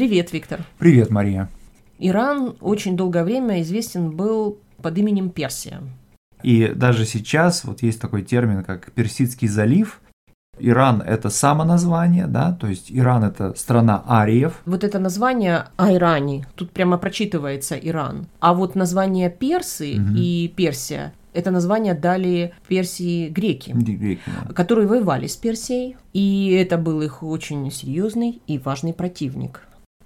Привет, Виктор. Привет, Мария. Иран очень долгое время известен был под именем Персия. И даже сейчас вот есть такой термин, как Персидский залив. Иран – это самоназвание, да, то есть Иран – это страна ариев. Вот это название Айрани, тут прямо прочитывается Иран. А вот название Персы угу. и Персия это название дали Персии греки, греки да. которые воевали с Персией, и это был их очень серьезный и важный противник.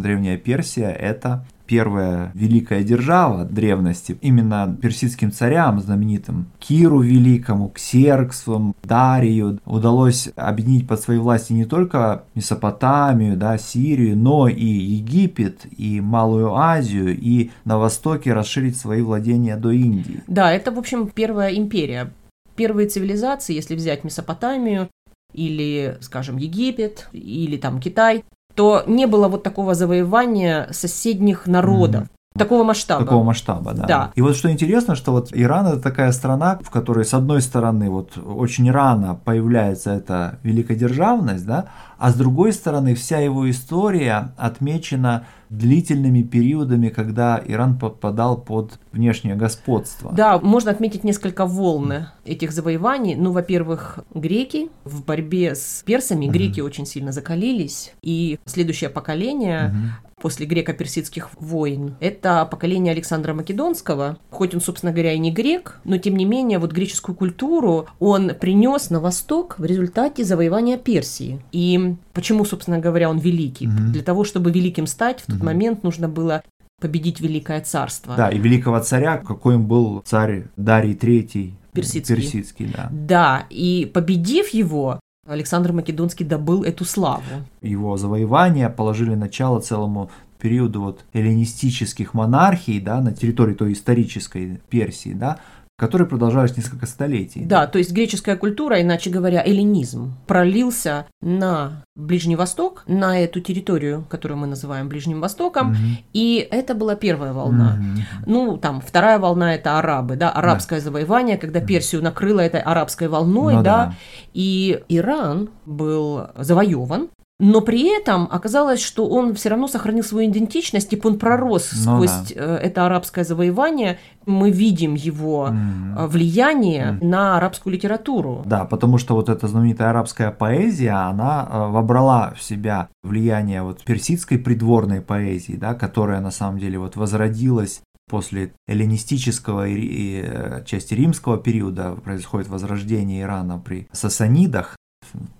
Древняя Персия – это первая великая держава древности, именно персидским царям, знаменитым Киру Великому, Ксерксу, Дарию, удалось объединить под своей власти не только Месопотамию, да, Сирию, но и Египет, и Малую Азию, и на востоке расширить свои владения до Индии. Да, это, в общем, первая империя. Первые цивилизации, если взять Месопотамию, или, скажем, Египет, или там Китай, то не было вот такого завоевания соседних народов. Mm-hmm. Такого масштаба. Такого масштаба, да. да. И вот что интересно, что вот Иран это такая страна, в которой с одной стороны вот очень рано появляется эта великодержавность, да, а с другой стороны вся его история отмечена длительными периодами, когда Иран попадал под внешнее господство. Да, можно отметить несколько волн этих завоеваний. Ну, во-первых, греки в борьбе с персами, греки mm-hmm. очень сильно закалились, и следующее поколение mm-hmm после греко-персидских войн. Это поколение Александра Македонского. Хоть он, собственно говоря, и не грек, но тем не менее вот греческую культуру он принес на восток в результате завоевания Персии. И почему, собственно говоря, он великий? Mm-hmm. Для того, чтобы великим стать, в тот mm-hmm. момент нужно было победить Великое Царство. Да, и великого царя, какой он был царь Дарий III, Персидский. Персидский, да. Да, и победив его, Александр Македонский добыл эту славу. Его завоевания положили начало целому периоду вот эллинистических монархий да, на территории той исторической Персии, да, которые продолжались несколько столетий. Да, то есть греческая культура, иначе говоря, эллинизм, пролился на Ближний Восток, на эту территорию, которую мы называем Ближним Востоком, угу. и это была первая волна. Угу. Ну, там, вторая волна – это арабы, да, арабское да. завоевание, когда Персию накрыло этой арабской волной, ну, да, да, и Иран был завоеван, но при этом оказалось, что он все равно сохранил свою идентичность, типа он пророс ну, сквозь да. Э, это арабское завоевание. Мы видим его mm. влияние mm. на арабскую литературу. Да, потому что вот эта знаменитая арабская поэзия, она э, вобрала в себя влияние вот персидской придворной поэзии, да, которая на самом деле вот возродилась после эллинистического и, части римского периода происходит возрождение Ирана при сасанидах,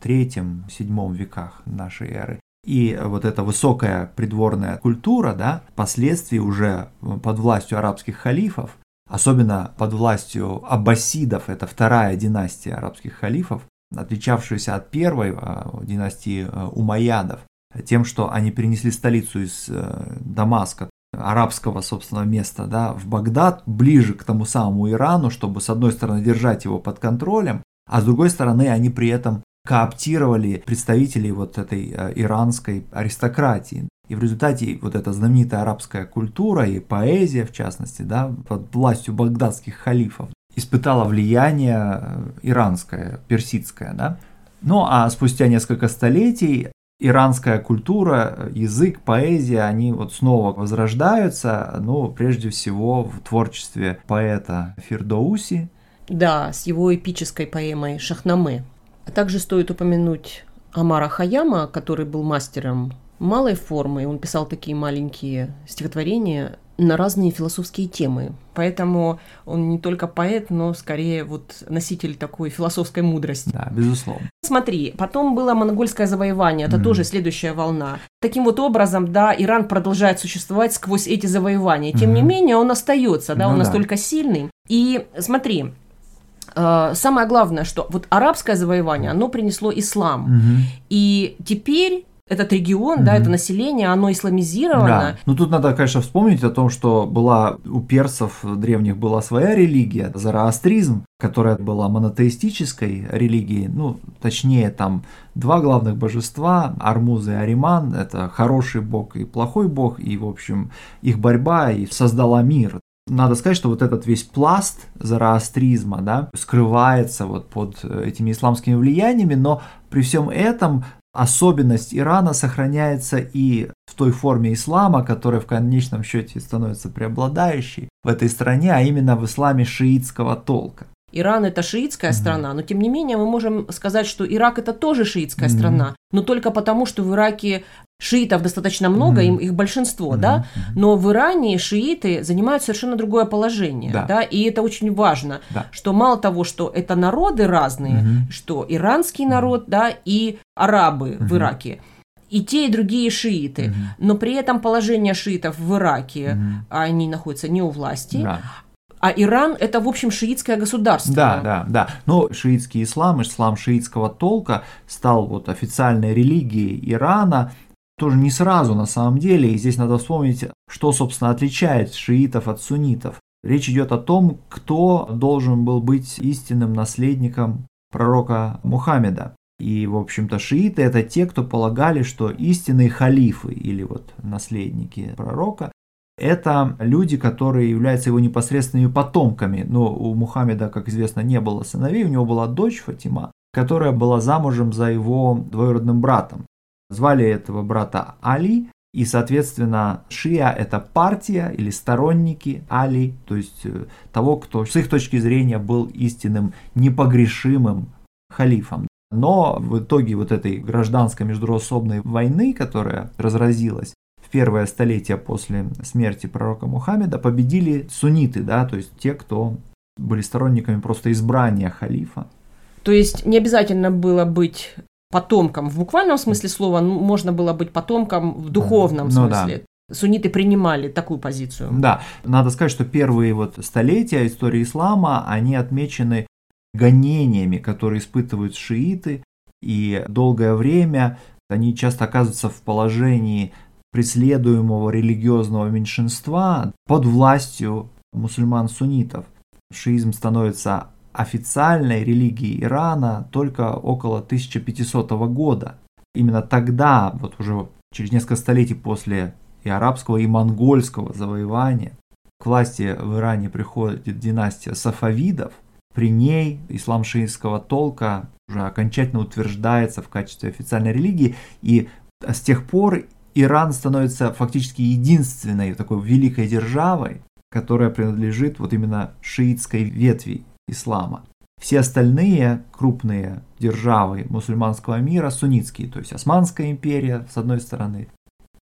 третьем-седьмом веках нашей эры. И вот эта высокая придворная культура, да, впоследствии уже под властью арабских халифов, особенно под властью аббасидов, это вторая династия арабских халифов, отличавшаяся от первой а, династии а, умайядов, тем, что они перенесли столицу из э, Дамаска, арабского, собственно, места, да, в Багдад, ближе к тому самому Ирану, чтобы, с одной стороны, держать его под контролем, а с другой стороны, они при этом кооптировали представителей вот этой э, иранской аристократии. И в результате вот эта знаменитая арабская культура и поэзия, в частности, да, под властью багдадских халифов, испытала влияние э, иранское, персидское. Да? Ну а спустя несколько столетий иранская культура, язык, поэзия, они вот снова возрождаются, ну, прежде всего в творчестве поэта Фирдоуси. Да, с его эпической поэмой «Шахнаме», также стоит упомянуть Амара Хаяма, который был мастером малой формы. Он писал такие маленькие стихотворения на разные философские темы. Поэтому он не только поэт, но скорее вот носитель такой философской мудрости. Да, безусловно. Смотри, потом было монгольское завоевание, это mm-hmm. тоже следующая волна. Таким вот образом, да, Иран продолжает существовать сквозь эти завоевания. Тем mm-hmm. не менее, он остается, да, ну, он да. настолько сильный. И смотри, Э, самое главное, что вот арабское завоевание, оно принесло ислам. Угу. И теперь этот регион, mm да, это население, оно исламизировано. Да. Ну тут надо, конечно, вспомнить о том, что была у персов древних была своя религия, зороастризм, которая была монотеистической религией, ну, точнее, там два главных божества, Армуз и Ариман, это хороший бог и плохой бог, и, в общем, их борьба и создала мир. Надо сказать, что вот этот весь пласт зороастризма да, скрывается вот под этими исламскими влияниями, но при всем этом особенность Ирана сохраняется и в той форме ислама, которая в конечном счете становится преобладающей в этой стране, а именно в исламе шиитского толка. Иран это шиитская mm-hmm. страна, но тем не менее мы можем сказать, что Ирак это тоже шиитская mm-hmm. страна, но только потому, что в Ираке шиитов достаточно много, mm-hmm. им их большинство, mm-hmm. да, но в Иране шииты занимают совершенно другое положение, да, да и это очень важно, да. что мало того, что это народы разные, mm-hmm. что иранский народ, да, и арабы mm-hmm. в Ираке и те, и другие шииты. Mm-hmm. Но при этом положение шиитов в Ираке, mm-hmm. они находятся не у власти, да. А Иран это, в общем, шиитское государство. Да, да, да. Но шиитский ислам, ислам шиитского толка стал вот официальной религией Ирана тоже не сразу на самом деле. И здесь надо вспомнить, что, собственно, отличает шиитов от суннитов. Речь идет о том, кто должен был быть истинным наследником пророка Мухаммеда. И, в общем-то, шииты это те, кто полагали, что истинные халифы или вот наследники пророка это люди, которые являются его непосредственными потомками. Но у Мухаммеда, как известно, не было сыновей, у него была дочь Фатима, которая была замужем за его двоюродным братом. Звали этого брата Али, и, соответственно, Шия – это партия или сторонники Али, то есть э, того, кто с их точки зрения был истинным, непогрешимым халифом. Но в итоге вот этой гражданской междуусобной войны, которая разразилась, в первое столетие после смерти пророка Мухаммеда победили сунниты, да, то есть те, кто были сторонниками просто избрания халифа. То есть не обязательно было быть потомком в буквальном смысле слова, можно было быть потомком в духовном ну, смысле. Да. Сунниты принимали такую позицию. Да, надо сказать, что первые вот столетия истории ислама, они отмечены гонениями, которые испытывают шииты, и долгое время они часто оказываются в положении преследуемого религиозного меньшинства под властью мусульман-суннитов. Шиизм становится официальной религией Ирана только около 1500 года. Именно тогда, вот уже через несколько столетий после и арабского, и монгольского завоевания, к власти в Иране приходит династия сафавидов. При ней ислам шиитского толка уже окончательно утверждается в качестве официальной религии, и с тех пор Иран становится фактически единственной такой великой державой, которая принадлежит вот именно шиитской ветви ислама. Все остальные крупные державы мусульманского мира суннитские, то есть Османская империя с одной стороны,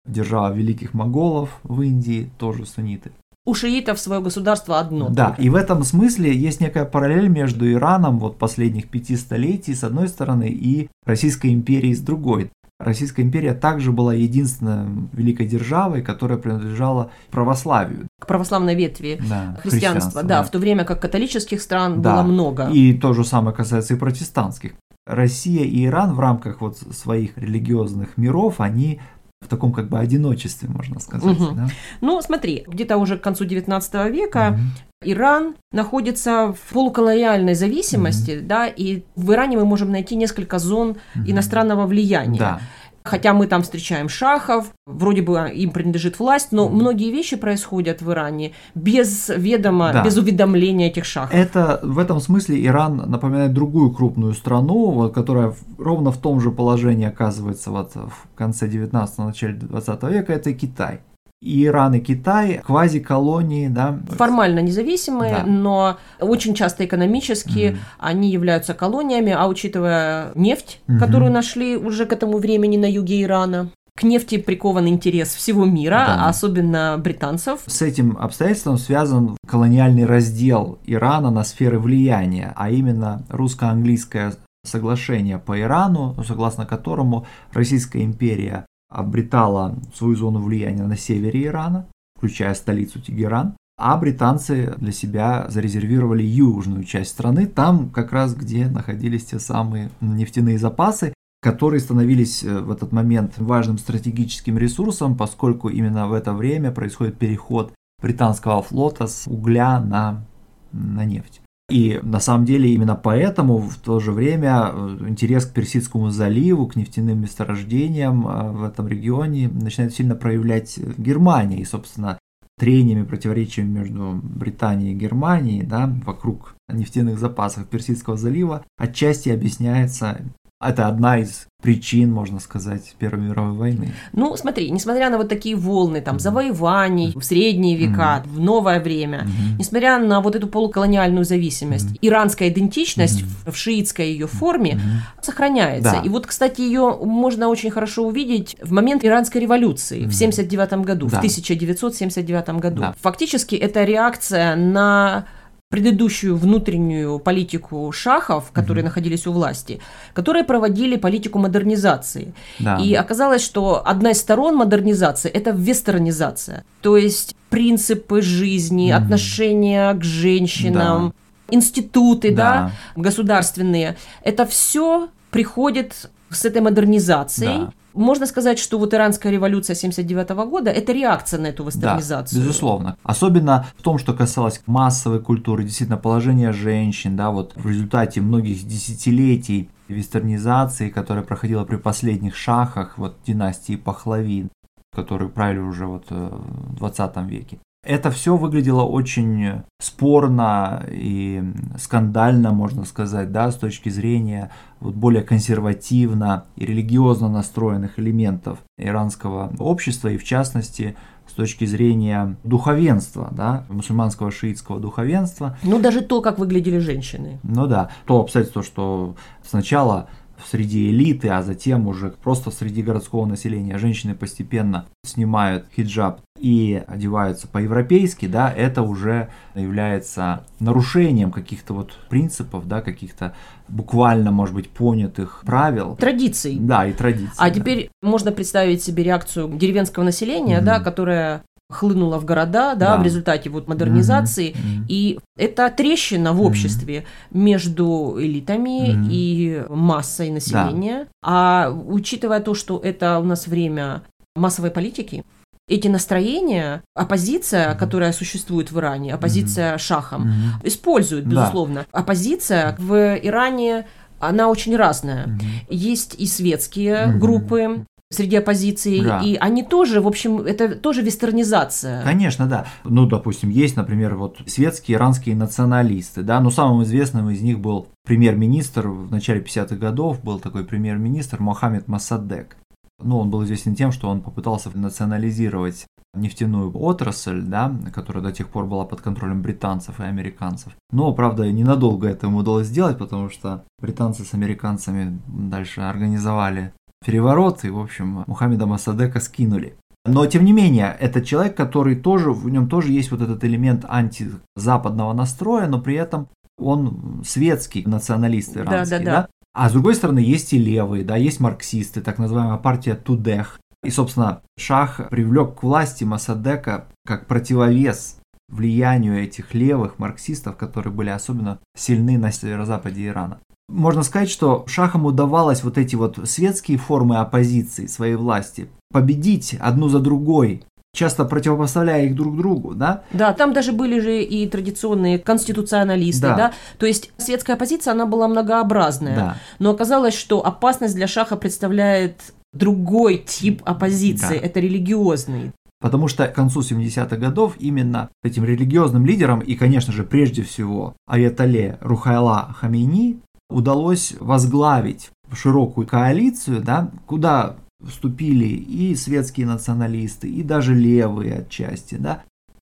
держава великих моголов в Индии тоже сунниты. У шиитов свое государство одно. Да, только. и в этом смысле есть некая параллель между Ираном вот последних пяти столетий с одной стороны и Российской империей с другой. Российская империя также была единственной великой державой, которая принадлежала православию. К православной ветви да, христианства, да, да, в то время как католических стран да, было много. И то же самое касается и протестантских. Россия и Иран в рамках вот своих религиозных миров, они в таком как бы одиночестве, можно сказать. Угу. Да? Ну, смотри, где-то уже к концу 19 века угу. Иран находится в полуколониальной зависимости, mm да, и в Иране мы можем найти несколько зон mm иностранного влияния. Да. Хотя мы там встречаем шахов, вроде бы им принадлежит власть, но многие вещи происходят в Иране без ведома, да. без уведомления этих шахов. Это в этом смысле Иран напоминает другую крупную страну, вот, которая ровно в том же положении оказывается вот в конце 19-го, начале 20 века, это Китай Иран, и Китай квази-колонии, да. Формально независимые, да. но очень часто экономически mm они являются колониями, а учитывая нефть, mm которую нашли уже к этому времени на юге Ирана, к нефти прикован интерес всего мира, да. особенно британцев. С этим обстоятельством связан колониальный раздел Ирана на сферы влияния, а именно русско-английское соглашение по Ирану, согласно которому Российская империя обретала свою зону влияния на севере Ирана, включая столицу Тегеран, а британцы для себя зарезервировали южную часть страны, там как раз где находились те самые нефтяные запасы, которые становились э, в этот момент важным стратегическим ресурсом, поскольку именно в это время происходит переход британского флота с угля на, на нефть. И на самом деле именно поэтому в то же время э, интерес к Персидскому заливу, к нефтяным месторождениям э, в этом регионе начинает сильно проявлять Германия. И, собственно, трениями, противоречиями между Британией и Германией да, вокруг нефтяных запасов Персидского залива отчасти объясняется Это одна из причин, можно сказать, Первой мировой войны. Ну, смотри, несмотря на вот такие волны там завоеваний в средние века, mm-hmm. в новое время, mm-hmm. несмотря на вот эту полуколониальную зависимость, mm-hmm. иранская идентичность mm-hmm. в шиитской ее форме mm-hmm. сохраняется. Да. И вот, кстати, ее можно очень хорошо увидеть в момент иранской революции mm-hmm. в 79 году, да. в 1979 году. Да. Фактически это реакция на предыдущую внутреннюю политику шахов, которые mm-hmm. находились у власти, которые проводили политику модернизации. Да. И оказалось, что одна из сторон модернизации – это вестернизация. То есть принципы жизни, mm-hmm. отношения к женщинам, да. институты да. Да, государственные – это все приходит с этой модернизацией. Да. Можно сказать, что вот иранская революция 79 года – это реакция на эту вестернизацию. Да, безусловно. Особенно в том, что касалось массовой культуры, действительно положения женщин, да, вот в результате многих десятилетий вестернизации, которая проходила при последних шахах, вот династии Пахлави, которые правили уже вот э, в 20 веке. Это все выглядело очень спорно и скандально, можно сказать, да, с точки зрения вот более консервативно и религиозно настроенных элементов иранского общества, и в частности с точки зрения духовенства, да, мусульманского шиитского духовенства. Ну, даже то, как выглядели женщины. Ну да, то обстоятельство, что сначала среди элиты, а затем уже просто среди городского населения женщины постепенно снимают хиджаб и одеваются по-европейски, да, это уже является нарушением каких-то вот принципов, да, каких-то буквально, может быть, понятых правил. Традиций. Да, и традиций. А да. теперь можно представить себе реакцию деревенского населения, mm-hmm. да, которая хлынула в города, да, да. в результате вот модернизации, mm-hmm. и это трещина в обществе mm-hmm. между элитами mm-hmm. и массой населения. Да. А учитывая то, что это у нас время массовой политики, эти настроения оппозиция, которая существует в Иране, оппозиция mm-hmm. шахам, mm-hmm. используют, безусловно. Да. Оппозиция в Иране она очень разная. Mm-hmm. Есть и светские mm-hmm. группы, среди оппозиции, да. и они тоже, в общем, это тоже вестернизация. Конечно, да. Ну, допустим, есть, например, вот светские иранские националисты, да, но самым известным из них был премьер-министр в начале 50-х годов, был такой премьер-министр Мохаммед Масадек. Ну, он был известен тем, что он попытался национализировать нефтяную отрасль, да, которая до тех пор была под контролем британцев и американцев. Но, правда, ненадолго это ему удалось сделать, потому что британцы с американцами дальше организовали переворот, и, в общем, Мухаммеда Масадека скинули. Но, тем не менее, это человек, который тоже, в нем тоже есть вот этот элемент антизападного настроя, но при этом он светский националист иранский, да? да, да. да? А с другой стороны, есть и левые, да, есть марксисты, так называемая партия Тудех. И, собственно, Шах привлек к власти Масадека как противовес влиянию этих левых марксистов, которые были особенно сильны на северо-западе Ирана. Можно сказать, что шахам удавалось вот эти вот светские формы оппозиции своей власти победить одну за другой, часто противопоставляя их друг другу, да? Да, там даже были же и традиционные конституционалисты, да. да? То есть светская оппозиция, она была многообразная. Да. Но оказалось, что опасность для шаха представляет другой тип оппозиции, да. это религиозный. Потому что к концу 70-х годов именно этим религиозным лидерам и, конечно же, прежде всего Аятоле Рухайла Хамейни удалось возглавить широкую коалицию, да, куда вступили и светские националисты, и даже левые отчасти, да.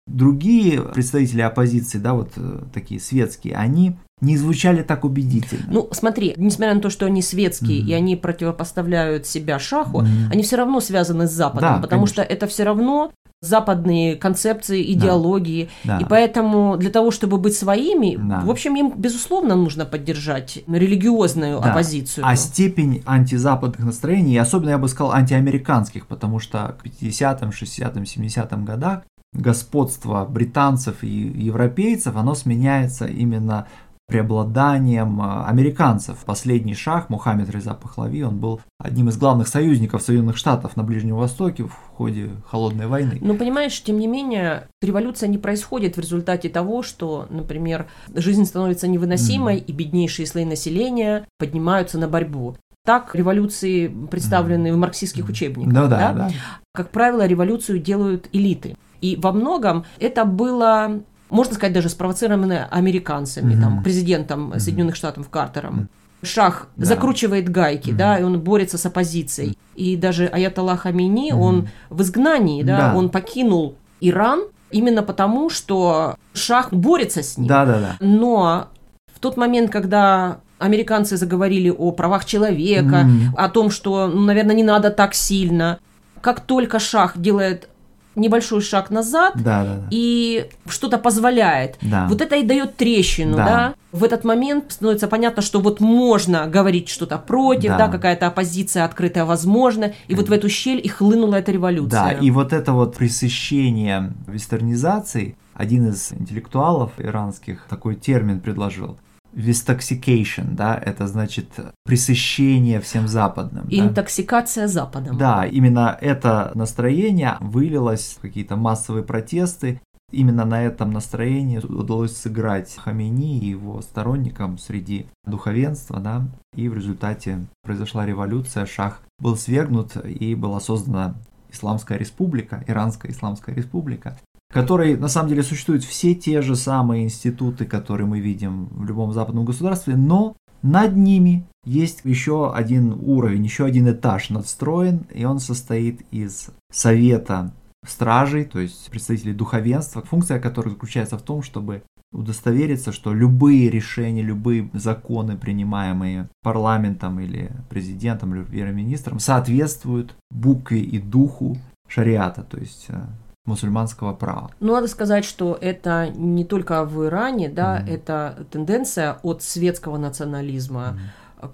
Другие представители оппозиции, да, вот э, такие светские, они не звучали так убедительно. Ну, смотри, несмотря на то, что они светские mm-hmm. и они противопоставляют себя шаху, mm-hmm. они все равно связаны с Западом, да, потому конечно. что это все равно западные концепции, идеологии. Да, да. И поэтому для того, чтобы быть своими, да. в общем, им, безусловно, нужно поддержать религиозную да. оппозицию. А степень антизападных настроений, особенно, я бы сказал, антиамериканских, потому что к 50-м, 60-м, 70-м годах господство британцев и европейцев, оно сменяется именно преобладанием а, американцев. Последний шаг, Мухаммед Реза Пахлави, он был одним из главных союзников Соединенных Штатов на Ближнем Востоке в ходе Холодной войны. Но понимаешь, тем не менее, революция не происходит в результате того, что, например, жизнь становится невыносимой, mm. и беднейшие слои населения поднимаются на борьбу. Так революции представлены mm. в марксистских учебниках. Да, да, да. Как правило, революцию делают элиты. И во многом это было можно сказать, даже спровоцированы американцами, mm-hmm. там, президентом mm-hmm. Соединенных Штатов Картером. Шах Да. закручивает гайки, Мгм. да, и он борется с оппозицией. И даже Аятолла Хамини, он в изгнании, да, Да. он покинул Иран именно потому, что Шах борется с ним. Да, да, да. Но в тот момент, когда американцы заговорили о правах человека, Мгм. о том, что, ну, наверное, не надо так сильно, как только Шах делает небольшой шаг назад Да, да, да. и что-то позволяет, Да. вот это и дает трещину, Да. да. В этот момент становится понятно, что вот можно говорить что-то против, Да. да, какая-то оппозиция открытая возможна, и вот в эту щель и хлынула эта революция. Да, и вот это вот пресыщение вестернизации, один из интеллектуалов иранских такой термин предложил. Westoxication, да, это значит пресыщение всем западным. да. Интоксикация Западом. Да, именно это настроение вылилось в какие-то массовые протесты. Именно на этом настроении удалось сыграть Хомейни и его сторонникам среди духовенства, да, и в результате произошла революция, шах был свергнут и была создана Исламская республика, Иранская Исламская республика, которой на самом деле существуют все те же самые институты, которые мы видим в любом западном государстве, но над ними есть еще один уровень, еще один этаж надстроен, и он состоит из совета стражей, то есть представителей духовенства, функция которой заключается в том, чтобы удостовериться, что любые решения, любые законы, принимаемые парламентом или президентом или премьер-министром, соответствуют букве и духу шариата, то есть э, мусульманского права. Ну, надо сказать, что это не только в Иране, да, Мгм. это тенденция от светского национализма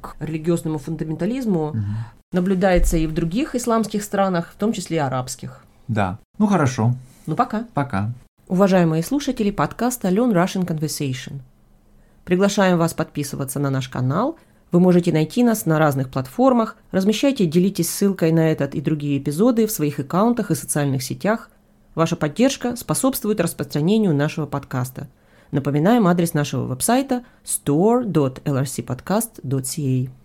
к религиозному фундаментализму Мгм. наблюдается и в других исламских странах, в том числе и арабских. Да. Ну хорошо. Ну, пока. Пока. Уважаемые слушатели подкаста Learn Russian Conversation. Приглашаем вас подписываться на наш канал. Вы можете найти нас на разных платформах. Размещайте, делитесь ссылкой на этот и другие эпизоды в своих аккаунтах и социальных сетях. Ваша поддержка способствует распространению нашего подкаста. Напоминаем адрес нашего веб-сайта store.lrcpodcast.ca.